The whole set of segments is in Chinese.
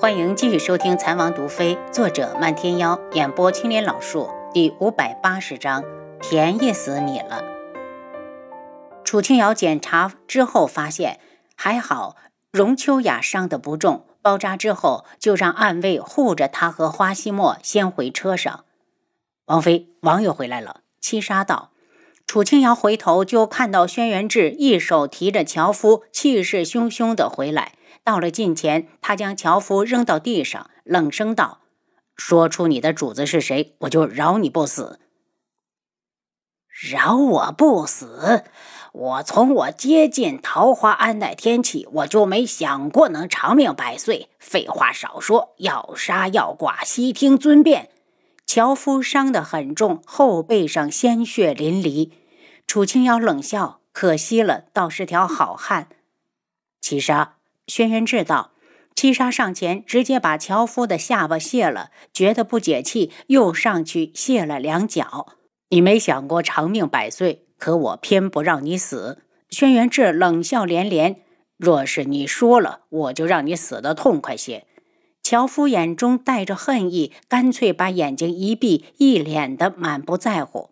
欢迎继续收听《残王毒妃》，作者漫天妖，演播青莲老树，第五百八十章，便宜死你了。楚清瑶检查之后发现还好，荣秋雅伤得不重，包扎之后就让暗卫护着她和花希墨先回车上。王妃，王爷回来了。七杀道。楚清瑶回头就看到轩辕志一手提着樵夫，气势汹汹地回来。到了近前，他将樵夫扔到地上，冷声道：“说出你的主子是谁，我就饶你不死。饶我不死！我从我接近桃花庵那天起，我就没想过能长命百岁。废话少说，要杀要剐，悉听尊便。”樵夫伤得很重，后背上鲜血淋漓。楚清瑶冷笑：“可惜了，倒是条好汉。”七杀。轩辕志道：“七杀上前，直接把樵夫的下巴卸了，觉得不解气，又上去卸了两脚。你没想过长命百岁，可我偏不让你死。”轩辕志冷笑连连：“若是你说了，我就让你死得痛快些。”樵夫眼中带着恨意，干脆把眼睛一闭，一脸的满不在乎。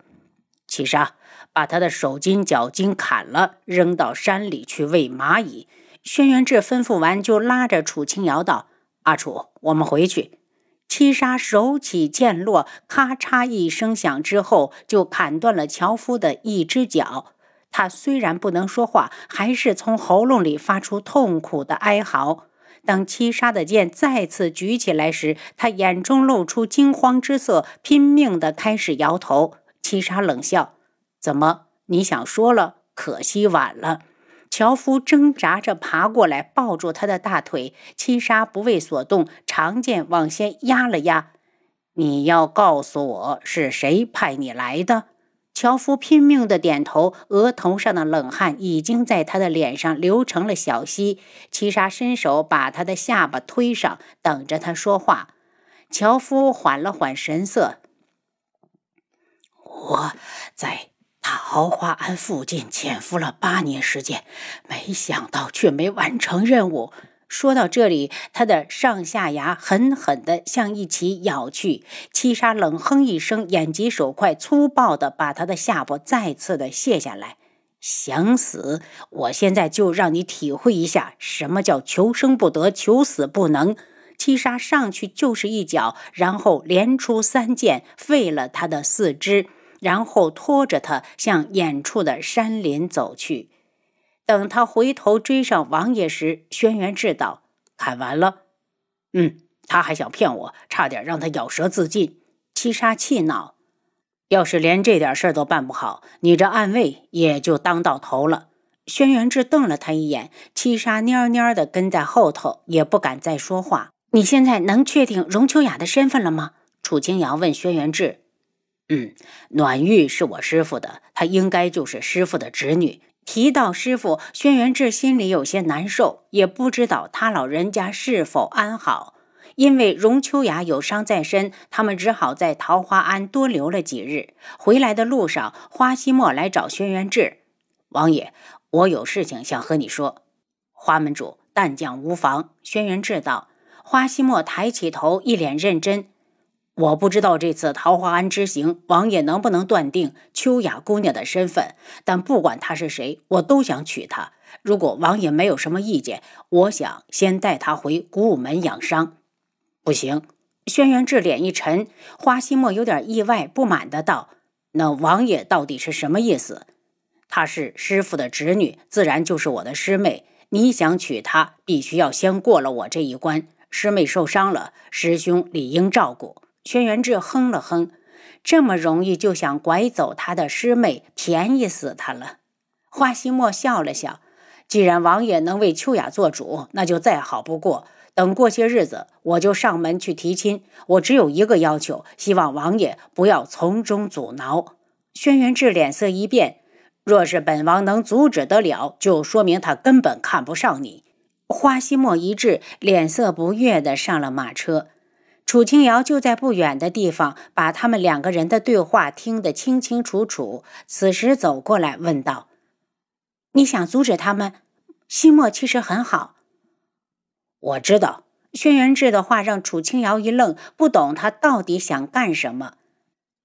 七杀，把他的手筋脚筋砍了，扔到山里去喂蚂蚁。轩辕志吩咐完，就拉着楚清瑶道：“阿楚，我们回去。”七杀手起剑落，咔嚓一声响之后，就砍断了樵夫的一只脚。他虽然不能说话，还是从喉咙里发出痛苦的哀嚎。当七杀的剑再次举起来时，他眼中露出惊慌之色，拼命地开始摇头。七杀冷笑：“怎么？你想说了？可惜晚了。”樵夫挣扎着爬过来，抱住他的大腿。七杀不为所动，长剑往先压了压。你要告诉我是谁派你来的？樵夫拼命的点头，额头上的冷汗已经在他的脸上流成了小溪。七杀伸手把他的下巴推上，等着他说话。樵夫缓了缓神色，我在。桃花庵附近潜伏了八年时间，没想到却没完成任务。说到这里，他的上下牙狠狠地向一起咬去。七杀冷哼一声，眼疾手快，粗暴地把他的下巴再次的卸下来。想死？我现在就让你体会一下什么叫求生不得，求死不能。七杀上去就是一脚，然后连出三剑，废了他的四肢。然后拖着他向远处的山林走去。等他回头追上王爷时，轩辕志道：“砍完了。”“嗯，他还想骗我，差点让他咬舌自尽。”七杀气恼：“要是连这点事都办不好，你这暗卫也就当到头了。”轩辕志瞪了他一眼，七杀蔫蔫的跟在后头，也不敢再说话。你现在能确定荣秋雅的身份了吗？楚清瑶问轩辕志。嗯，暖玉是我师傅的，她应该就是师傅的侄女。提到师傅，轩辕志心里有些难受，也不知道他老人家是否安好。因为荣秋雅有伤在身，他们只好在桃花庵多留了几日。回来的路上，花希墨来找轩辕志王爷，我有事情想和你说。花门主，但讲无妨。轩辕志道。花希墨抬起头，一脸认真。我不知道这次桃花庵之行，王爷能不能断定秋雅姑娘的身份？但不管她是谁，我都想娶她。如果王爷没有什么意见，我想先带她回古武门养伤。不行，轩辕志脸一沉，花希墨有点意外，不满的道：“那王爷到底是什么意思？她是师傅的侄女，自然就是我的师妹。你想娶她，必须要先过了我这一关。师妹受伤了，师兄理应照顾。”轩辕志哼了哼，这么容易就想拐走他的师妹，便宜死他了。花希墨笑了笑，既然王爷能为秋雅做主，那就再好不过。等过些日子，我就上门去提亲。我只有一个要求，希望王爷不要从中阻挠。轩辕志脸色一变，若是本王能阻止得了，就说明他根本看不上你。花希墨一滞，脸色不悦地上了马车。楚清瑶就在不远的地方，把他们两个人的对话听得清清楚楚。此时走过来问道：“你想阻止他们？西莫其实很好。”我知道。轩辕志的话让楚清瑶一愣，不懂他到底想干什么。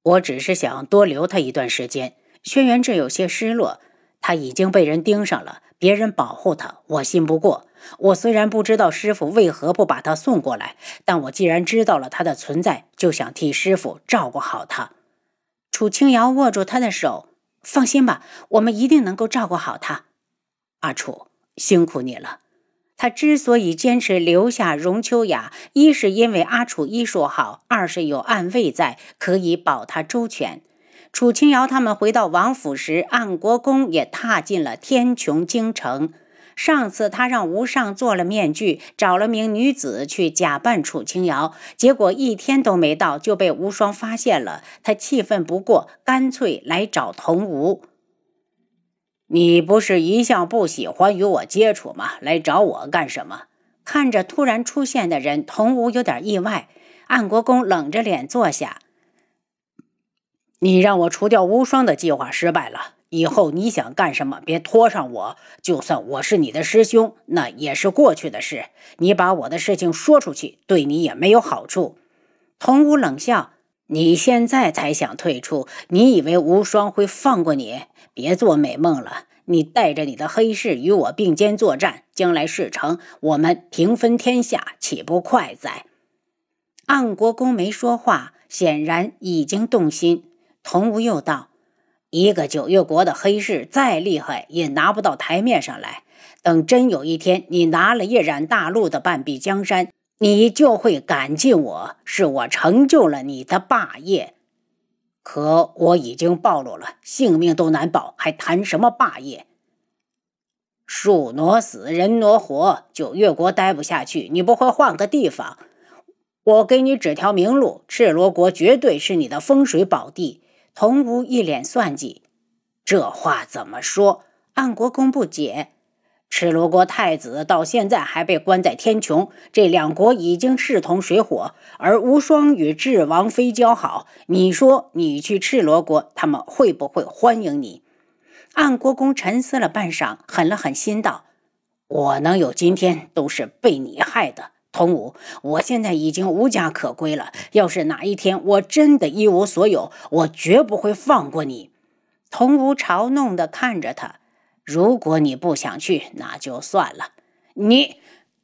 我只是想多留他一段时间。轩辕志有些失落，他已经被人盯上了，别人保护他，我信不过。我虽然不知道师傅为何不把他送过来，但我既然知道了他的存在，就想替师傅照顾好他。楚清瑶握住他的手，放心吧，我们一定能够照顾好他。阿楚，辛苦你了。他之所以坚持留下荣秋雅，一是因为阿楚医术好，二是有暗卫在，可以保他周全。楚清瑶他们回到王府时，安国公也踏进了天穹京城。上次他让吴尚做了面具，找了名女子去假扮楚清瑶，结果一天都没到就被无双发现了。他气愤不过，干脆来找童无。你不是一向不喜欢与我接触吗？来找我干什么？看着突然出现的人，童无有点意外。安国公冷着脸坐下。你让我除掉无双的计划失败了，以后你想干什么，别拖上我。就算我是你的师兄，那也是过去的事。你把我的事情说出去，对你也没有好处。童无冷笑：“你现在才想退出？你以为无双会放过你？”别做美梦了！你带着你的黑市与我并肩作战，将来事成，我们平分天下，岂不快哉？暗国公没说话，显然已经动心。童无又道：“一个九月国的黑市再厉害，也拿不到台面上来。等真有一天你拿了叶染大陆的半壁江山，你就会感激我，是我成就了你的霸业。”可我已经暴露了，性命都难保，还谈什么霸业？树挪死，人挪活，九月国待不下去，你不会换个地方？我给你指条明路，赤罗国绝对是你的风水宝地。童无一脸算计，这话怎么说？安国公不解。赤罗国太子到现在还被关在天穹，这两国已经势同水火，而无双与智王妃交好，你说你去赤罗国，他们会不会欢迎你？安国公沉思了半晌，狠了狠心道：“我能有今天，都是被你害的。童武，我现在已经无家可归了，要是哪一天我真的一无所有，我绝不会放过你。”童武嘲弄地看着他。如果你不想去，那就算了。你，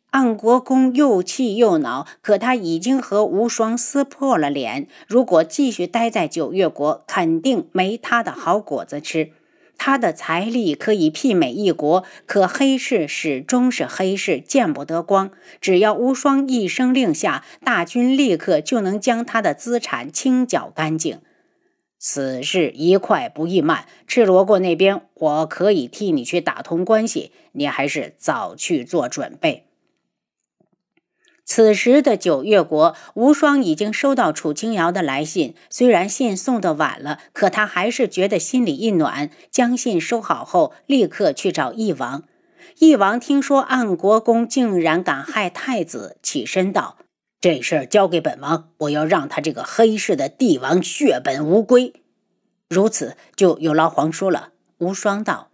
安国公又气又恼，可他已经和无双撕破了脸。如果继续待在九月国，肯定没他的好果子吃。他的财力可以媲美一国，可黑市始终是黑市，见不得光。只要无双一声令下，大军立刻就能将他的资产清剿干净。此事宜快不宜慢，赤罗国那边我可以替你去打通关系，你还是早去做准备。此时的九月国，无双已经收到楚清瑶的来信，虽然信送的晚了，可他还是觉得心里一暖。将信收好后，立刻去找翼王。翼王听说安国公竟然敢害太子，起身道。这事儿交给本王，我要让他这个黑市的帝王血本无归。如此，就有劳皇叔了。无双道，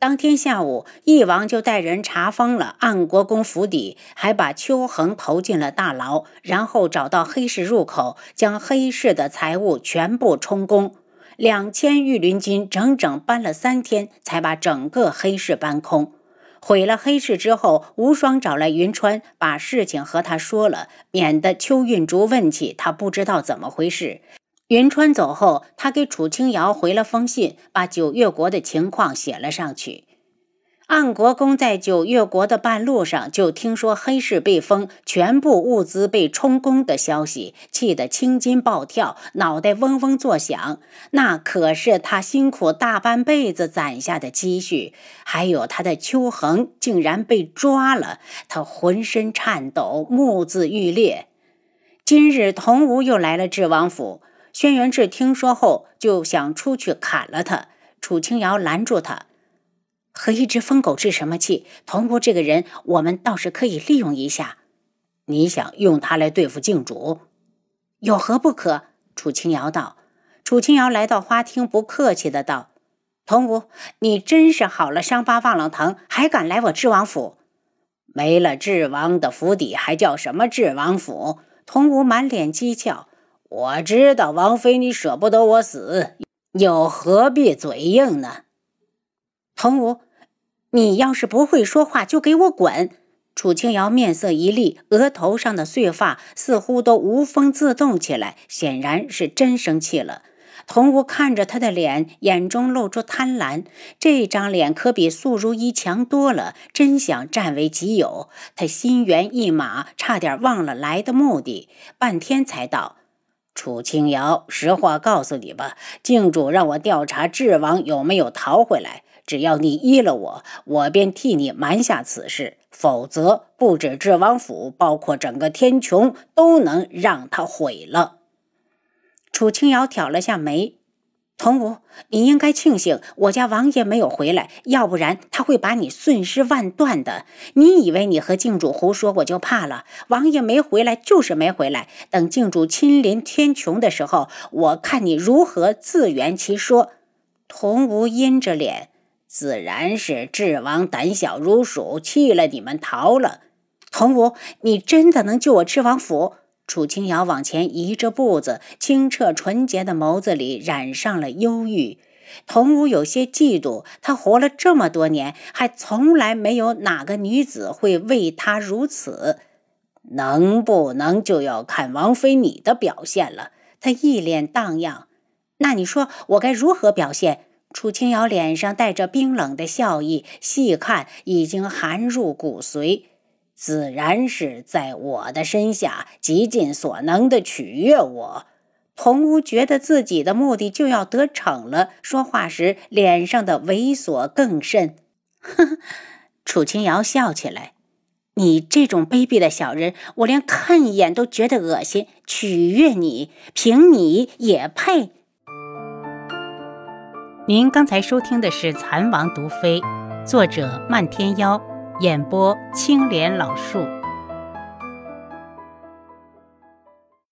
当天下午，翼王就带人查封了安国公府邸，还把秋恒投进了大牢，然后找到黑市入口，将黑市的财物全部充公。两千御林军整整搬了三天，才把整个黑市搬空。毁了黑市之后，无双找来云川，把事情和他说了，免得邱运竹问起，他不知道怎么回事。云川走后，他给楚清瑶回了封信，把九月国的情况写了上去。安国公在九月国的半路上就听说黑市被封，全部物资被充公的消息，气得青筋暴跳，脑袋嗡嗡作响。那可是他辛苦大半辈子攒下的积蓄，还有他的秋恒竟然被抓了，他浑身颤抖，目眦欲裂。今日童无又来了智王府，轩辕志听说后就想出去砍了他，楚清瑶拦住他。和一只疯狗置什么气？童无这个人，我们倒是可以利用一下。你想用他来对付靖主，有何不可？楚清瑶道。楚清瑶来到花厅，不客气的道：“童无，你真是好了伤疤忘了疼，还敢来我智王府？没了智王的府邸，还叫什么智王府？童武满脸讥诮。我知道王妃你舍不得我死，又何必嘴硬呢？童武，你要是不会说话，就给我滚！楚清瑶面色一厉，额头上的碎发似乎都无风自动起来，显然是真生气了。童武看着他的脸，眼中露出贪婪。这张脸可比素如一强多了，真想占为己有。他心猿意马，差点忘了来的目的，半天才道：“楚清瑶，实话告诉你吧，靖主让我调查智王有没有逃回来。只要你依了我，我便替你瞒下此事。否则，不止智王府，包括整个天穹，都能让他毁了。”楚清瑶挑了下眉，童武，你应该庆幸我家王爷没有回来，要不然他会把你碎尸万段的。你以为你和靖主胡说，我就怕了？王爷没回来就是没回来，等靖主亲临天穹的时候，我看你如何自圆其说。童武阴着脸，自然是智王胆小如鼠，弃了你们逃了。童武，你真的能救我吃王府？楚清瑶往前移着步子，清澈纯洁的眸子里染上了忧郁。童武有些嫉妒，他活了这么多年，还从来没有哪个女子会为他如此。能不能就要看王妃你的表现了？他一脸荡漾。那你说我该如何表现？楚清瑶脸上带着冰冷的笑意，细看已经寒入骨髓。自然是在我的身下极尽所能的取悦我。童屋觉得自己的目的就要得逞了，说话时脸上的猥琐更甚。呵，楚清瑶笑起来：“你这种卑鄙的小人，我连看一眼都觉得恶心。取悦你，凭你也配？”您刚才收听的是《蚕王毒妃》，作者漫天妖。演播：青莲老树。